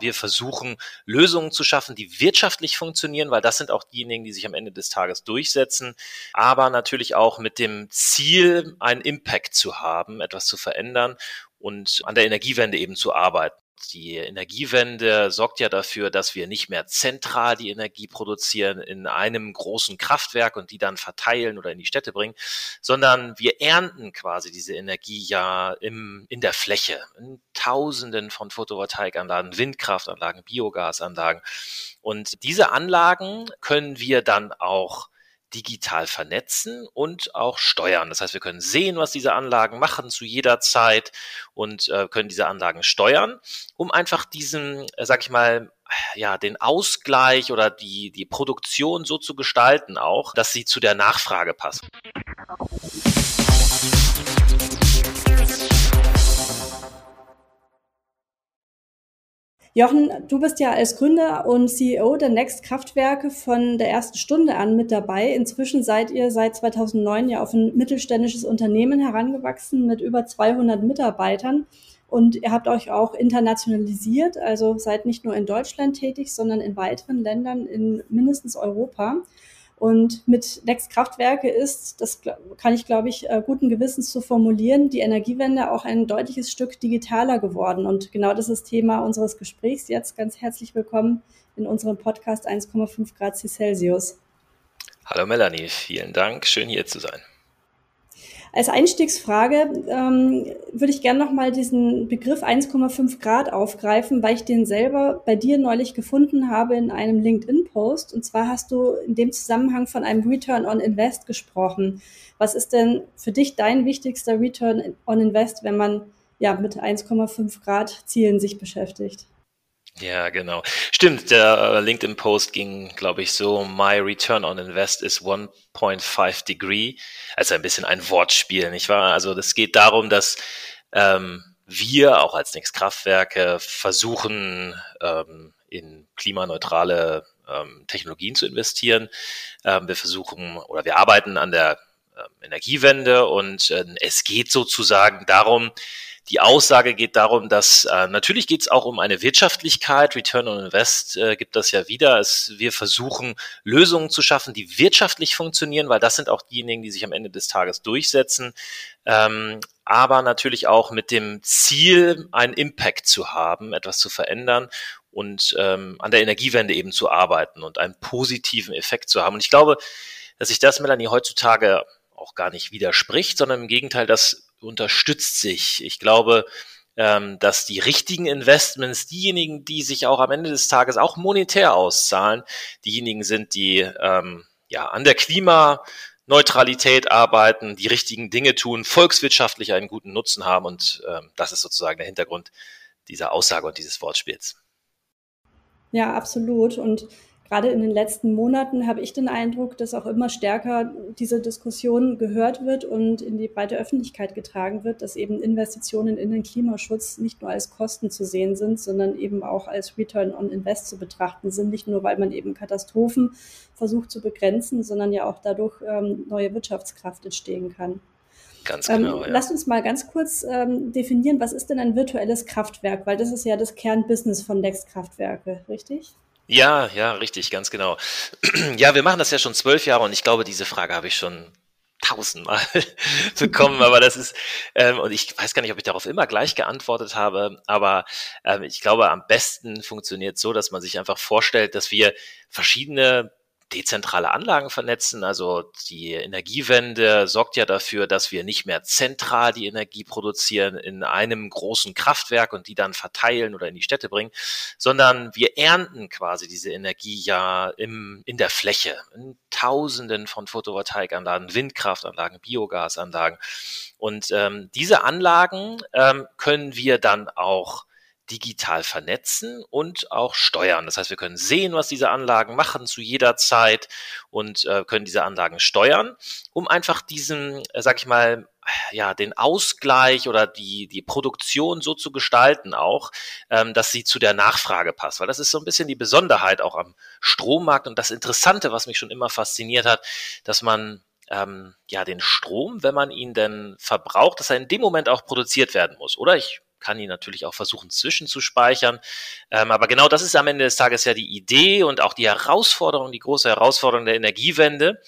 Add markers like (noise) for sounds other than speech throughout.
Wir versuchen Lösungen zu schaffen, die wirtschaftlich funktionieren, weil das sind auch diejenigen, die sich am Ende des Tages durchsetzen, aber natürlich auch mit dem Ziel, einen Impact zu haben, etwas zu verändern und an der Energiewende eben zu arbeiten. Die Energiewende sorgt ja dafür, dass wir nicht mehr zentral die Energie produzieren in einem großen Kraftwerk und die dann verteilen oder in die Städte bringen, sondern wir ernten quasi diese Energie ja im, in der Fläche, in Tausenden von Photovoltaikanlagen, Windkraftanlagen, Biogasanlagen. Und diese Anlagen können wir dann auch digital vernetzen und auch steuern. Das heißt, wir können sehen, was diese Anlagen machen zu jeder Zeit und äh, können diese Anlagen steuern, um einfach diesen, äh, sag ich mal, ja, den Ausgleich oder die, die Produktion so zu gestalten auch, dass sie zu der Nachfrage passen. Jochen, du bist ja als Gründer und CEO der Next Kraftwerke von der ersten Stunde an mit dabei. Inzwischen seid ihr seit 2009 ja auf ein mittelständisches Unternehmen herangewachsen mit über 200 Mitarbeitern. Und ihr habt euch auch internationalisiert, also seid nicht nur in Deutschland tätig, sondern in weiteren Ländern in mindestens Europa. Und mit Next Kraftwerke ist, das kann ich glaube ich äh, guten Gewissens zu formulieren, die Energiewende auch ein deutliches Stück digitaler geworden. Und genau das ist Thema unseres Gesprächs jetzt. Ganz herzlich willkommen in unserem Podcast 1,5 Grad Celsius. Hallo Melanie, vielen Dank. Schön hier zu sein. Als Einstiegsfrage ähm, würde ich gerne nochmal diesen Begriff 1,5 Grad aufgreifen, weil ich den selber bei dir neulich gefunden habe in einem LinkedIn-Post. Und zwar hast du in dem Zusammenhang von einem Return on Invest gesprochen. Was ist denn für dich dein wichtigster Return on Invest, wenn man ja mit 1,5 Grad Zielen sich beschäftigt? Ja, genau. Stimmt, der äh, LinkedIn-Post ging, glaube ich, so, My Return on Invest is 1.5 Degree. Also ein bisschen ein Wortspiel, nicht wahr? Also das geht darum, dass ähm, wir auch als Nix Kraftwerke versuchen, ähm, in klimaneutrale ähm, Technologien zu investieren. Ähm, wir versuchen oder wir arbeiten an der ähm, Energiewende und äh, es geht sozusagen darum, die Aussage geht darum, dass äh, natürlich geht es auch um eine Wirtschaftlichkeit. Return on Invest äh, gibt das ja wieder. Es, wir versuchen Lösungen zu schaffen, die wirtschaftlich funktionieren, weil das sind auch diejenigen, die sich am Ende des Tages durchsetzen. Ähm, aber natürlich auch mit dem Ziel, einen Impact zu haben, etwas zu verändern und ähm, an der Energiewende eben zu arbeiten und einen positiven Effekt zu haben. Und ich glaube, dass sich das, Melanie, heutzutage auch gar nicht widerspricht, sondern im Gegenteil, das unterstützt sich. Ich glaube, ähm, dass die richtigen Investments diejenigen, die sich auch am Ende des Tages auch monetär auszahlen, diejenigen sind, die ähm, ja an der Klimaneutralität arbeiten, die richtigen Dinge tun, volkswirtschaftlich einen guten Nutzen haben und ähm, das ist sozusagen der Hintergrund dieser Aussage und dieses Wortspiels. Ja, absolut. Und gerade in den letzten Monaten habe ich den Eindruck, dass auch immer stärker diese Diskussion gehört wird und in die breite Öffentlichkeit getragen wird, dass eben Investitionen in den Klimaschutz nicht nur als Kosten zu sehen sind, sondern eben auch als Return on Invest zu betrachten sind. Nicht nur, weil man eben Katastrophen versucht zu begrenzen, sondern ja auch dadurch ähm, neue Wirtschaftskraft entstehen kann. Ganz genau. Ähm, ja. Lasst uns mal ganz kurz ähm, definieren, was ist denn ein virtuelles Kraftwerk? Weil das ist ja das Kernbusiness von Next Kraftwerke, richtig? Ja, ja, richtig, ganz genau. (clears throat) Ja, wir machen das ja schon zwölf Jahre und ich glaube, diese Frage habe ich schon tausendmal (laughs) bekommen, aber das ist, ähm, und ich weiß gar nicht, ob ich darauf immer gleich geantwortet habe, aber ähm, ich glaube, am besten funktioniert so, dass man sich einfach vorstellt, dass wir verschiedene dezentrale Anlagen vernetzen. Also die Energiewende sorgt ja dafür, dass wir nicht mehr zentral die Energie produzieren in einem großen Kraftwerk und die dann verteilen oder in die Städte bringen, sondern wir ernten quasi diese Energie ja im, in der Fläche, in Tausenden von Photovoltaikanlagen, Windkraftanlagen, Biogasanlagen. Und ähm, diese Anlagen ähm, können wir dann auch digital vernetzen und auch steuern. Das heißt, wir können sehen, was diese Anlagen machen zu jeder Zeit und äh, können diese Anlagen steuern, um einfach diesen, äh, sag ich mal, ja, den Ausgleich oder die, die Produktion so zu gestalten auch, ähm, dass sie zu der Nachfrage passt. Weil das ist so ein bisschen die Besonderheit auch am Strommarkt und das Interessante, was mich schon immer fasziniert hat, dass man ähm, ja den Strom, wenn man ihn denn verbraucht, dass er in dem Moment auch produziert werden muss. Oder ich kann ihn natürlich auch versuchen zwischenzuspeichern. Ähm, aber genau das ist am Ende des Tages ja die Idee und auch die Herausforderung, die große Herausforderung der Energiewende,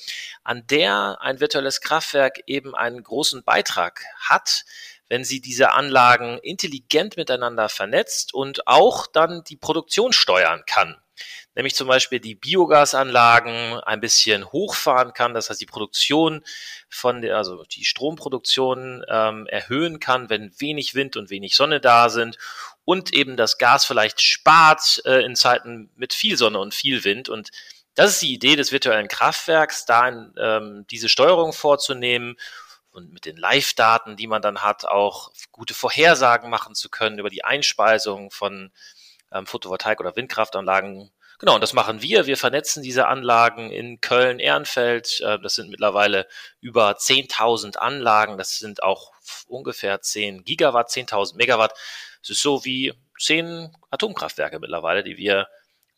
an der ein virtuelles Kraftwerk eben einen großen Beitrag hat, wenn sie diese Anlagen intelligent miteinander vernetzt und auch dann die Produktion steuern kann nämlich zum Beispiel die Biogasanlagen ein bisschen hochfahren kann, das heißt die Produktion von der, also die Stromproduktion ähm, erhöhen kann, wenn wenig Wind und wenig Sonne da sind. Und eben das Gas vielleicht spart äh, in Zeiten mit viel Sonne und viel Wind. Und das ist die Idee des virtuellen Kraftwerks, da ähm, diese Steuerung vorzunehmen und mit den Live-Daten, die man dann hat, auch gute Vorhersagen machen zu können über die Einspeisung von ähm, Photovoltaik- oder Windkraftanlagen Genau, und das machen wir. Wir vernetzen diese Anlagen in Köln, Ehrenfeld. Äh, das sind mittlerweile über 10.000 Anlagen. Das sind auch ungefähr 10 Gigawatt, 10.000 Megawatt. Es ist so wie 10 Atomkraftwerke mittlerweile, die wir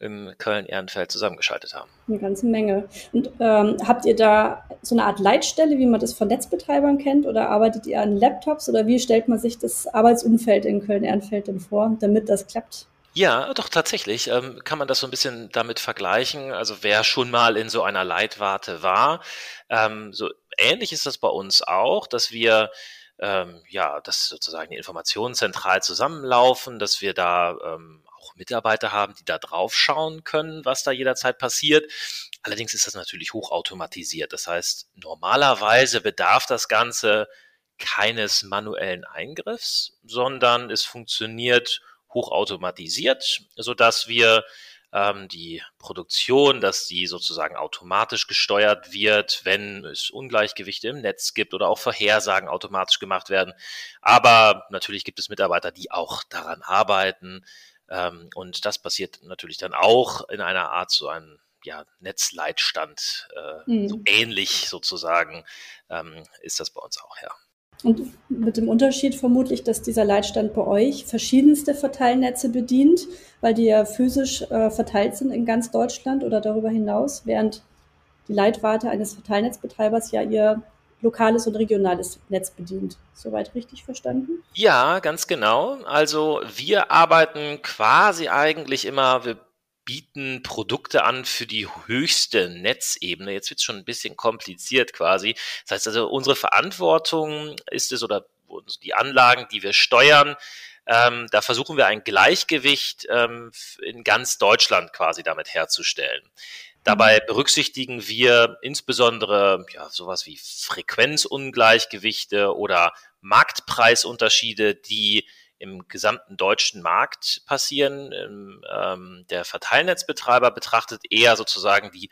im Köln-Ehrenfeld zusammengeschaltet haben. Eine ganze Menge. Und ähm, habt ihr da so eine Art Leitstelle, wie man das von Netzbetreibern kennt, oder arbeitet ihr an Laptops oder wie stellt man sich das Arbeitsumfeld in Köln-Ehrenfeld denn vor, damit das klappt? Ja, doch tatsächlich ähm, kann man das so ein bisschen damit vergleichen. Also wer schon mal in so einer Leitwarte war, ähm, so ähnlich ist das bei uns auch, dass wir ähm, ja, dass sozusagen die Informationen zentral zusammenlaufen, dass wir da ähm, auch Mitarbeiter haben, die da drauf schauen können, was da jederzeit passiert. Allerdings ist das natürlich hochautomatisiert. Das heißt, normalerweise bedarf das Ganze keines manuellen Eingriffs, sondern es funktioniert hochautomatisiert, so dass wir ähm, die Produktion, dass die sozusagen automatisch gesteuert wird, wenn es Ungleichgewichte im Netz gibt oder auch Vorhersagen automatisch gemacht werden. Aber natürlich gibt es Mitarbeiter, die auch daran arbeiten. Ähm, und das passiert natürlich dann auch in einer Art so ein ja, Netzleitstand, äh, mhm. so ähnlich sozusagen ähm, ist das bei uns auch, ja. Und mit dem Unterschied vermutlich, dass dieser Leitstand bei euch verschiedenste Verteilnetze bedient, weil die ja physisch äh, verteilt sind in ganz Deutschland oder darüber hinaus, während die Leitwarte eines Verteilnetzbetreibers ja ihr lokales und regionales Netz bedient. Soweit richtig verstanden? Ja, ganz genau. Also wir arbeiten quasi eigentlich immer, wir bieten Produkte an für die höchste Netzebene. Jetzt wird es schon ein bisschen kompliziert quasi. Das heißt also, unsere Verantwortung ist es oder die Anlagen, die wir steuern, ähm, da versuchen wir ein Gleichgewicht ähm, in ganz Deutschland quasi damit herzustellen. Dabei mhm. berücksichtigen wir insbesondere ja, sowas wie Frequenzungleichgewichte oder Marktpreisunterschiede, die im gesamten deutschen Markt passieren. Ähm, der Verteilnetzbetreiber betrachtet eher sozusagen die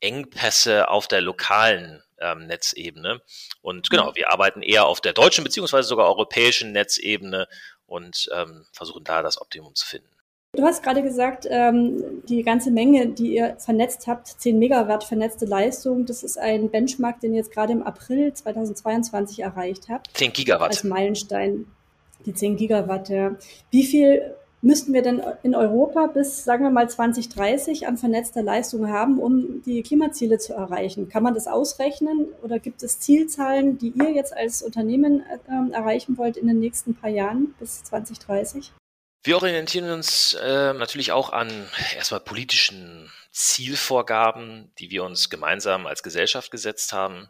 Engpässe auf der lokalen ähm, Netzebene. Und genau, mhm. wir arbeiten eher auf der deutschen beziehungsweise sogar europäischen Netzebene und ähm, versuchen da das Optimum zu finden. Du hast gerade gesagt, ähm, die ganze Menge, die ihr vernetzt habt, 10 Megawatt vernetzte Leistung, das ist ein Benchmark, den ihr jetzt gerade im April 2022 erreicht habt. 10 Gigawatt. Als Meilenstein. Die 10 Gigawatt, ja. Wie viel müssten wir denn in Europa bis, sagen wir mal, 2030 an vernetzter Leistung haben, um die Klimaziele zu erreichen? Kann man das ausrechnen oder gibt es Zielzahlen, die ihr jetzt als Unternehmen äh, erreichen wollt in den nächsten paar Jahren bis 2030? Wir orientieren uns äh, natürlich auch an erstmal politischen Zielvorgaben, die wir uns gemeinsam als Gesellschaft gesetzt haben.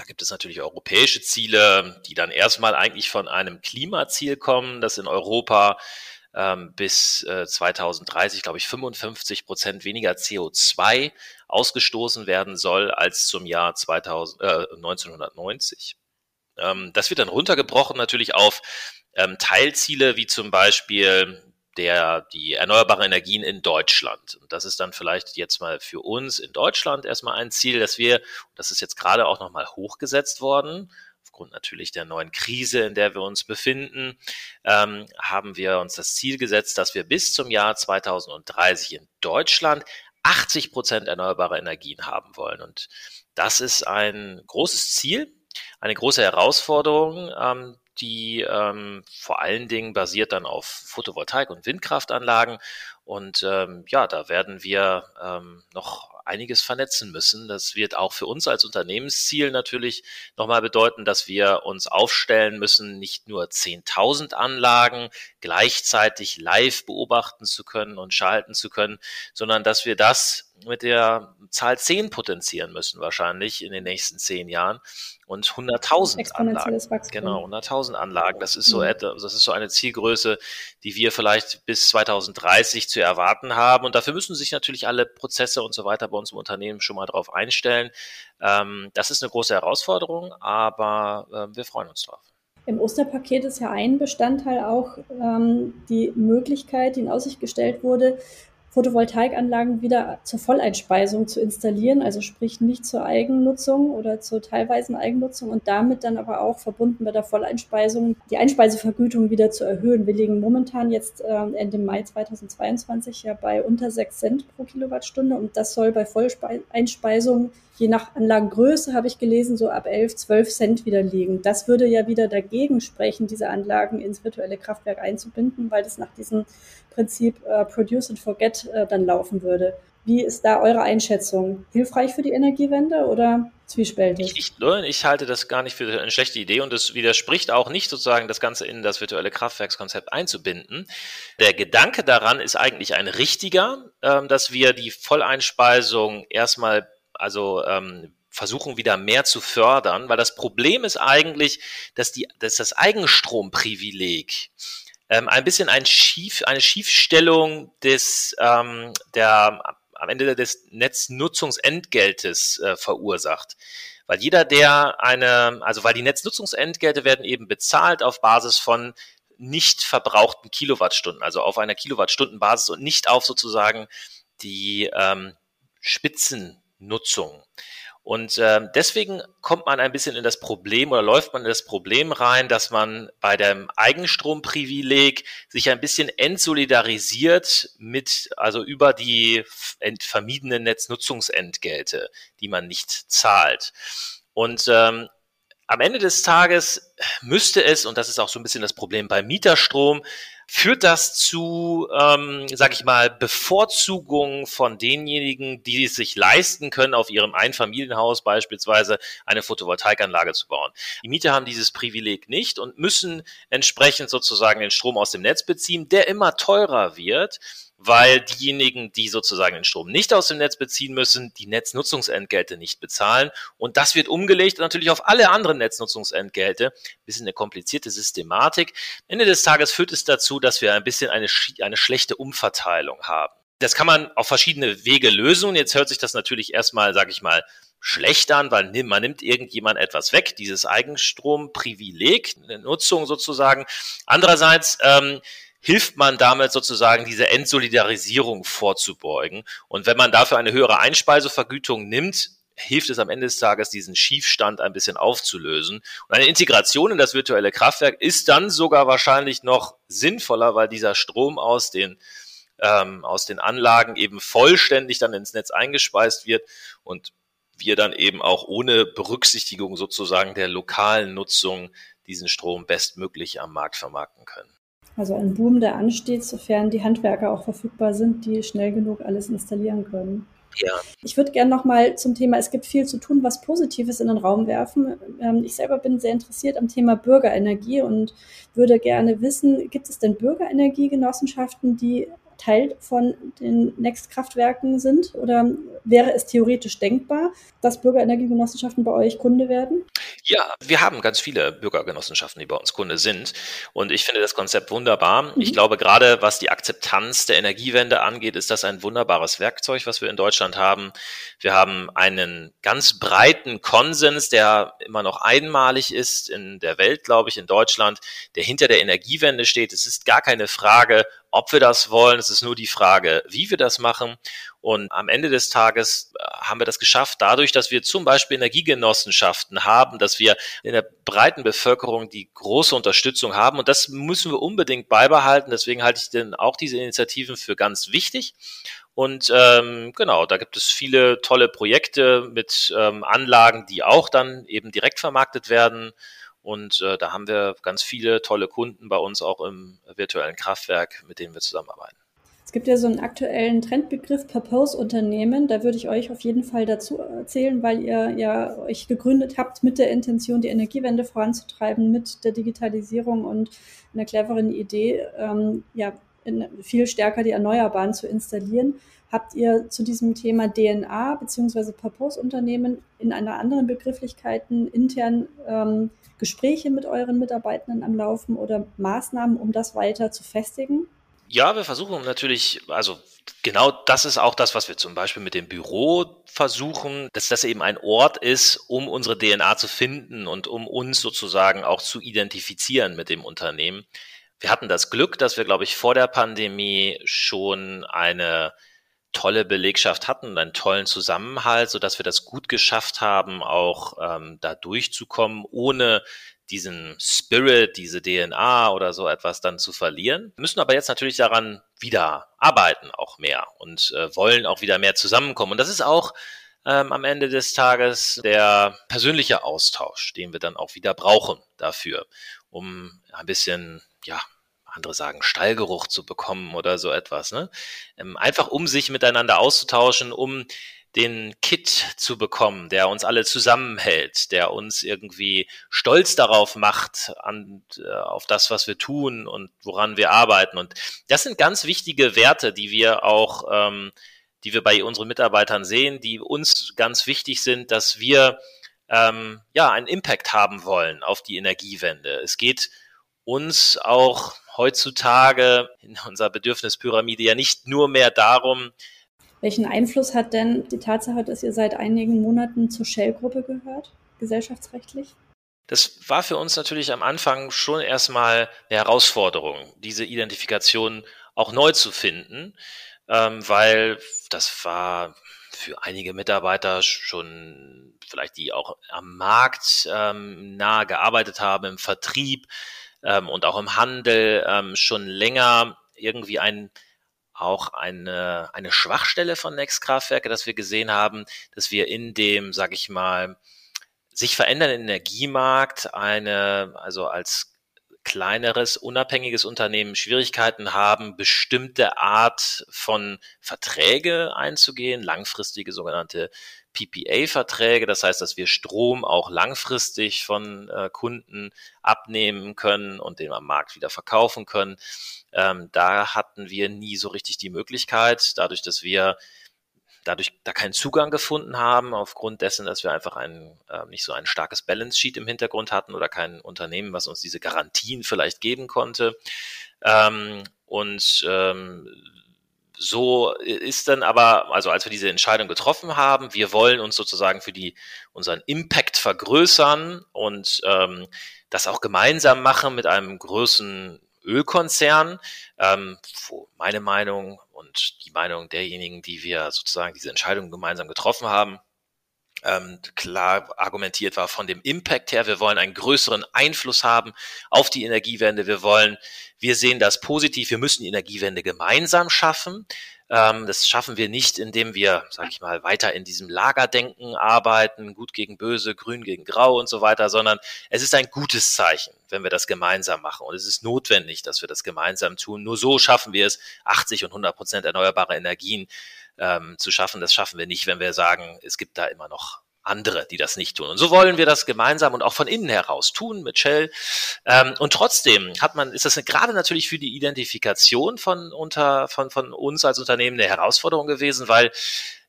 Da gibt es natürlich europäische Ziele, die dann erstmal eigentlich von einem Klimaziel kommen, das in Europa ähm, bis äh, 2030, glaube ich, 55 Prozent weniger CO2 ausgestoßen werden soll als zum Jahr 2000, äh, 1990. Ähm, das wird dann runtergebrochen natürlich auf ähm, Teilziele wie zum Beispiel der, die erneuerbaren Energien in Deutschland. Und das ist dann vielleicht jetzt mal für uns in Deutschland erstmal ein Ziel, dass wir, das ist jetzt gerade auch nochmal hochgesetzt worden, aufgrund natürlich der neuen Krise, in der wir uns befinden, ähm, haben wir uns das Ziel gesetzt, dass wir bis zum Jahr 2030 in Deutschland 80 Prozent erneuerbare Energien haben wollen. Und das ist ein großes Ziel, eine große Herausforderung, ähm, die ähm, vor allen Dingen basiert dann auf Photovoltaik- und Windkraftanlagen. Und ähm, ja, da werden wir ähm, noch einiges vernetzen müssen. Das wird auch für uns als Unternehmensziel natürlich nochmal bedeuten, dass wir uns aufstellen müssen, nicht nur 10.000 Anlagen gleichzeitig live beobachten zu können und schalten zu können, sondern dass wir das mit der Zahl 10 potenzieren müssen wahrscheinlich in den nächsten zehn Jahren und 100.000 Anlagen. Wachstum. Genau, 100.000 Anlagen. Das ist so mhm. das ist so eine Zielgröße, die wir vielleicht bis 2030 zu erwarten haben. Und dafür müssen sich natürlich alle Prozesse und so weiter bei uns im Unternehmen schon mal darauf einstellen. Ähm, das ist eine große Herausforderung, aber äh, wir freuen uns drauf. Im Osterpaket ist ja ein Bestandteil auch ähm, die Möglichkeit, die in Aussicht gestellt wurde, Photovoltaikanlagen wieder zur Volleinspeisung zu installieren, also sprich nicht zur Eigennutzung oder zur teilweisen Eigennutzung und damit dann aber auch verbunden mit der Volleinspeisung die Einspeisevergütung wieder zu erhöhen. Wir liegen momentan jetzt äh, Ende Mai 2022 ja bei unter 6 Cent pro Kilowattstunde und das soll bei Volleinspeisung je nach Anlagengröße, habe ich gelesen, so ab 11, 12 Cent wieder liegen. Das würde ja wieder dagegen sprechen, diese Anlagen ins virtuelle Kraftwerk einzubinden, weil das nach diesem Prinzip äh, Produce and Forget äh, dann laufen würde. Wie ist da eure Einschätzung? Hilfreich für die Energiewende oder zwiespältig? Ich, ich, ich, halte das gar nicht für eine schlechte Idee und es widerspricht auch nicht sozusagen das Ganze in das virtuelle Kraftwerkskonzept einzubinden. Der Gedanke daran ist eigentlich ein richtiger, ähm, dass wir die Volleinspeisung erstmal also ähm, versuchen wieder mehr zu fördern, weil das Problem ist eigentlich, dass, die, dass das Eigenstromprivileg ähm, ein bisschen ein Schief, eine Schiefstellung des, ähm, der, am Ende des Netznutzungsentgeltes äh, verursacht. Weil jeder, der eine, also weil die Netznutzungsentgelte werden eben bezahlt auf Basis von nicht verbrauchten Kilowattstunden, also auf einer Kilowattstundenbasis und nicht auf sozusagen die ähm, Spitzennutzung. Und äh, deswegen kommt man ein bisschen in das Problem oder läuft man in das Problem rein, dass man bei dem Eigenstromprivileg sich ein bisschen entsolidarisiert mit, also über die vermiedenen Netznutzungsentgelte, die man nicht zahlt. Und ähm, am Ende des Tages müsste es, und das ist auch so ein bisschen das Problem bei Mieterstrom, führt das zu, ähm, sag ich mal, Bevorzugung von denjenigen, die es sich leisten können, auf ihrem Einfamilienhaus beispielsweise eine Photovoltaikanlage zu bauen. Die Mieter haben dieses Privileg nicht und müssen entsprechend sozusagen den Strom aus dem Netz beziehen, der immer teurer wird weil diejenigen, die sozusagen den Strom nicht aus dem Netz beziehen müssen, die Netznutzungsentgelte nicht bezahlen. Und das wird umgelegt natürlich auf alle anderen Netznutzungsentgelte. Bisschen eine komplizierte Systematik. Ende des Tages führt es dazu, dass wir ein bisschen eine, eine schlechte Umverteilung haben. Das kann man auf verschiedene Wege lösen. Jetzt hört sich das natürlich erstmal, sage ich mal, schlecht an, weil man nimmt irgendjemand etwas weg, dieses Eigenstromprivileg, eine Nutzung sozusagen. Andererseits ähm, hilft man damit sozusagen diese Entsolidarisierung vorzubeugen. Und wenn man dafür eine höhere Einspeisevergütung nimmt, hilft es am Ende des Tages, diesen Schiefstand ein bisschen aufzulösen. Und eine Integration in das virtuelle Kraftwerk ist dann sogar wahrscheinlich noch sinnvoller, weil dieser Strom aus den ähm, aus den Anlagen eben vollständig dann ins Netz eingespeist wird und wir dann eben auch ohne Berücksichtigung sozusagen der lokalen Nutzung diesen Strom bestmöglich am Markt vermarkten können. Also ein Boom, der ansteht, sofern die Handwerker auch verfügbar sind, die schnell genug alles installieren können. Ja. Ich würde gerne noch mal zum Thema, es gibt viel zu tun, was Positives in den Raum werfen. Ähm, ich selber bin sehr interessiert am Thema Bürgerenergie und würde gerne wissen, gibt es denn Bürgerenergiegenossenschaften, die Teil von den Next-Kraftwerken sind? Oder wäre es theoretisch denkbar, dass Bürgerenergiegenossenschaften bei euch Kunde werden? Ja, wir haben ganz viele Bürgergenossenschaften, die bei uns Kunde sind. Und ich finde das Konzept wunderbar. Mhm. Ich glaube, gerade was die Akzeptanz der Energiewende angeht, ist das ein wunderbares Werkzeug, was wir in Deutschland haben. Wir haben einen ganz breiten Konsens, der immer noch einmalig ist in der Welt, glaube ich, in Deutschland, der hinter der Energiewende steht. Es ist gar keine Frage, ob wir das wollen. Es ist nur die Frage, wie wir das machen. Und am Ende des Tages äh, haben wir das geschafft, dadurch, dass wir zum Beispiel Energiegenossenschaften haben, dass wir in der breiten Bevölkerung die große Unterstützung haben. Und das müssen wir unbedingt beibehalten. Deswegen halte ich denn auch diese Initiativen für ganz wichtig. Und ähm, genau, da gibt es viele tolle Projekte mit ähm, Anlagen, die auch dann eben direkt vermarktet werden. Und äh, da haben wir ganz viele tolle Kunden bei uns auch im virtuellen Kraftwerk, mit denen wir zusammenarbeiten. Es gibt ja so einen aktuellen Trendbegriff Purpose-Unternehmen. Da würde ich euch auf jeden Fall dazu erzählen, weil ihr ja euch gegründet habt mit der Intention, die Energiewende voranzutreiben, mit der Digitalisierung und einer cleveren Idee, ähm, ja, viel stärker die Erneuerbaren zu installieren. Habt ihr zu diesem Thema DNA bzw. Purpose-Unternehmen in einer anderen Begrifflichkeiten intern ähm, Gespräche mit euren Mitarbeitenden am Laufen oder Maßnahmen, um das weiter zu festigen? Ja, wir versuchen natürlich, also genau das ist auch das, was wir zum Beispiel mit dem Büro versuchen, dass das eben ein Ort ist, um unsere DNA zu finden und um uns sozusagen auch zu identifizieren mit dem Unternehmen. Wir hatten das Glück, dass wir, glaube ich, vor der Pandemie schon eine tolle Belegschaft hatten, einen tollen Zusammenhalt, so dass wir das gut geschafft haben, auch ähm, da durchzukommen, ohne diesen Spirit, diese DNA oder so etwas dann zu verlieren. Wir müssen aber jetzt natürlich daran wieder arbeiten, auch mehr und äh, wollen auch wieder mehr zusammenkommen. Und das ist auch ähm, am Ende des Tages der persönliche Austausch, den wir dann auch wieder brauchen dafür, um ein bisschen, ja, andere sagen, Stallgeruch zu bekommen oder so etwas. Ne? Ähm, einfach um sich miteinander auszutauschen, um den Kit zu bekommen, der uns alle zusammenhält, der uns irgendwie stolz darauf macht, an, äh, auf das, was wir tun und woran wir arbeiten. Und das sind ganz wichtige Werte, die wir auch, ähm, die wir bei unseren Mitarbeitern sehen, die uns ganz wichtig sind, dass wir ähm, ja einen Impact haben wollen auf die Energiewende. Es geht uns auch heutzutage in unserer Bedürfnispyramide ja nicht nur mehr darum, welchen Einfluss hat denn die Tatsache, dass ihr seit einigen Monaten zur Shell-Gruppe gehört, gesellschaftsrechtlich? Das war für uns natürlich am Anfang schon erstmal eine Herausforderung, diese Identifikation auch neu zu finden, ähm, weil das war für einige Mitarbeiter schon vielleicht die auch am Markt ähm, nahe gearbeitet haben, im Vertrieb ähm, und auch im Handel ähm, schon länger irgendwie ein auch eine, eine Schwachstelle von Next Kraftwerke, dass wir gesehen haben, dass wir in dem, sag ich mal, sich verändernden Energiemarkt eine, also als kleineres, unabhängiges Unternehmen Schwierigkeiten haben, bestimmte Art von Verträge einzugehen, langfristige sogenannte PPA-Verträge. Das heißt, dass wir Strom auch langfristig von äh, Kunden abnehmen können und den am Markt wieder verkaufen können. Ähm, da hatten wir nie so richtig die Möglichkeit, dadurch, dass wir dadurch da keinen Zugang gefunden haben, aufgrund dessen, dass wir einfach ein, äh, nicht so ein starkes Balance Sheet im Hintergrund hatten oder kein Unternehmen, was uns diese Garantien vielleicht geben konnte. Ähm, und ähm, so ist dann aber, also als wir diese Entscheidung getroffen haben, wir wollen uns sozusagen für die unseren Impact vergrößern und ähm, das auch gemeinsam machen mit einem größeren Ölkonzern, ähm, wo meine Meinung und die Meinung derjenigen, die wir sozusagen diese Entscheidung gemeinsam getroffen haben, ähm, klar argumentiert war von dem Impact her. Wir wollen einen größeren Einfluss haben auf die Energiewende. Wir wollen, wir sehen das positiv. Wir müssen die Energiewende gemeinsam schaffen. Ähm, das schaffen wir nicht, indem wir, sag ich mal, weiter in diesem Lagerdenken arbeiten, gut gegen böse, grün gegen grau und so weiter, sondern es ist ein gutes Zeichen, wenn wir das gemeinsam machen. Und es ist notwendig, dass wir das gemeinsam tun. Nur so schaffen wir es, 80 und 100 Prozent erneuerbare Energien ähm, zu schaffen. Das schaffen wir nicht, wenn wir sagen, es gibt da immer noch andere, die das nicht tun. Und so wollen wir das gemeinsam und auch von innen heraus tun mit Shell. Ähm, und trotzdem hat man, ist das gerade natürlich für die Identifikation von unter von von uns als Unternehmen eine Herausforderung gewesen, weil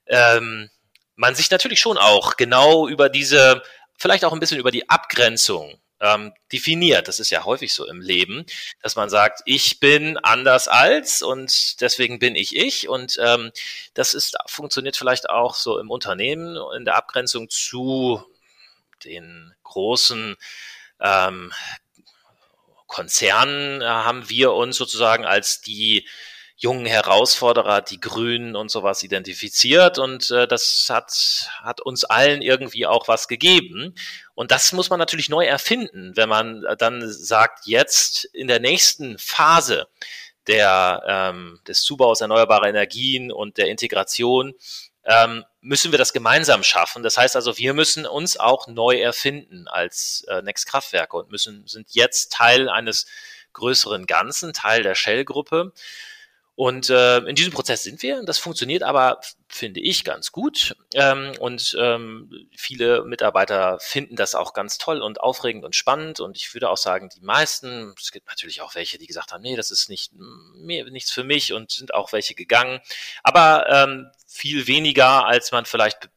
ähm, man sich natürlich schon auch genau über diese, vielleicht auch ein bisschen über die Abgrenzung ähm, definiert. Das ist ja häufig so im Leben, dass man sagt, ich bin anders als und deswegen bin ich ich. Und ähm, das ist funktioniert vielleicht auch so im Unternehmen in der Abgrenzung zu den großen ähm, Konzernen äh, haben wir uns sozusagen als die jungen Herausforderer, die Grünen und sowas identifiziert und äh, das hat, hat uns allen irgendwie auch was gegeben. Und das muss man natürlich neu erfinden, wenn man dann sagt, jetzt in der nächsten Phase der, ähm, des Zubaus erneuerbarer Energien und der Integration ähm, müssen wir das gemeinsam schaffen. Das heißt also, wir müssen uns auch neu erfinden als äh, Next Kraftwerke und müssen, sind jetzt Teil eines größeren Ganzen, Teil der Shell-Gruppe. Und äh, in diesem Prozess sind wir. Das funktioniert aber, finde ich, ganz gut. Ähm, und ähm, viele Mitarbeiter finden das auch ganz toll und aufregend und spannend. Und ich würde auch sagen, die meisten, es gibt natürlich auch welche, die gesagt haben, nee, das ist nicht mehr, nichts für mich und sind auch welche gegangen. Aber ähm, viel weniger, als man vielleicht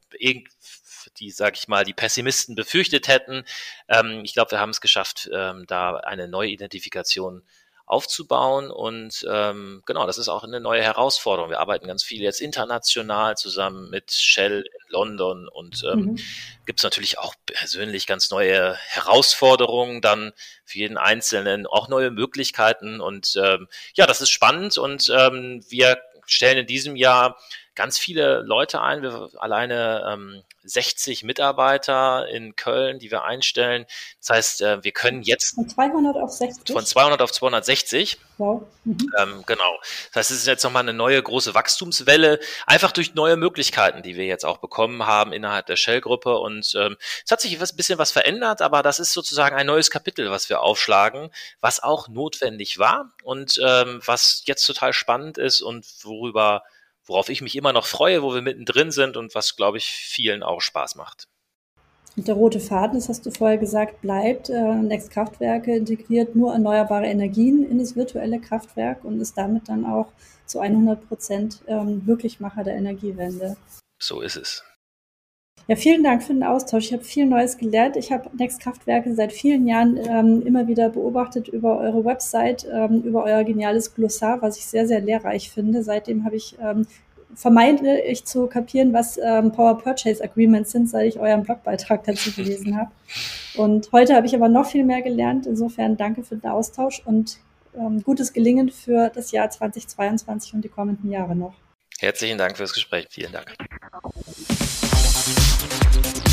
die, sag ich mal, die Pessimisten befürchtet hätten. Ähm, ich glaube, wir haben es geschafft, ähm, da eine neue Identifikation aufzubauen. Und ähm, genau, das ist auch eine neue Herausforderung. Wir arbeiten ganz viel jetzt international zusammen mit Shell in London und ähm, mhm. gibt es natürlich auch persönlich ganz neue Herausforderungen, dann für jeden Einzelnen auch neue Möglichkeiten. Und ähm, ja, das ist spannend und ähm, wir stellen in diesem Jahr ganz viele Leute ein. Wir alleine ähm, 60 Mitarbeiter in Köln, die wir einstellen. Das heißt, äh, wir können jetzt von 200 auf 60. Von 200 auf 260. Wow. Mhm. Ähm, genau. Das heißt, es ist jetzt nochmal eine neue große Wachstumswelle, einfach durch neue Möglichkeiten, die wir jetzt auch bekommen haben innerhalb der Shell-Gruppe. Und ähm, es hat sich ein bisschen was verändert, aber das ist sozusagen ein neues Kapitel, was wir aufschlagen, was auch notwendig war und ähm, was jetzt total spannend ist und worüber worauf ich mich immer noch freue, wo wir mittendrin sind und was, glaube ich, vielen auch Spaß macht. Und der rote Faden, das hast du vorher gesagt, bleibt. Äh, Next Kraftwerke integriert nur erneuerbare Energien in das virtuelle Kraftwerk und ist damit dann auch zu 100 Prozent ähm, Wirklichmacher der Energiewende. So ist es. Ja, vielen Dank für den Austausch. Ich habe viel Neues gelernt. Ich habe Next Kraftwerke seit vielen Jahren ähm, immer wieder beobachtet über eure Website, ähm, über euer geniales Glossar, was ich sehr, sehr lehrreich finde. Seitdem habe ich ähm, vermeide ich zu kapieren, was ähm, Power Purchase Agreements sind, seit ich euren Blogbeitrag dazu gelesen habe. Und heute habe ich aber noch viel mehr gelernt. Insofern danke für den Austausch und ähm, gutes Gelingen für das Jahr 2022 und die kommenden Jahre noch. Herzlichen Dank fürs Gespräch. Vielen Dank. Thank you.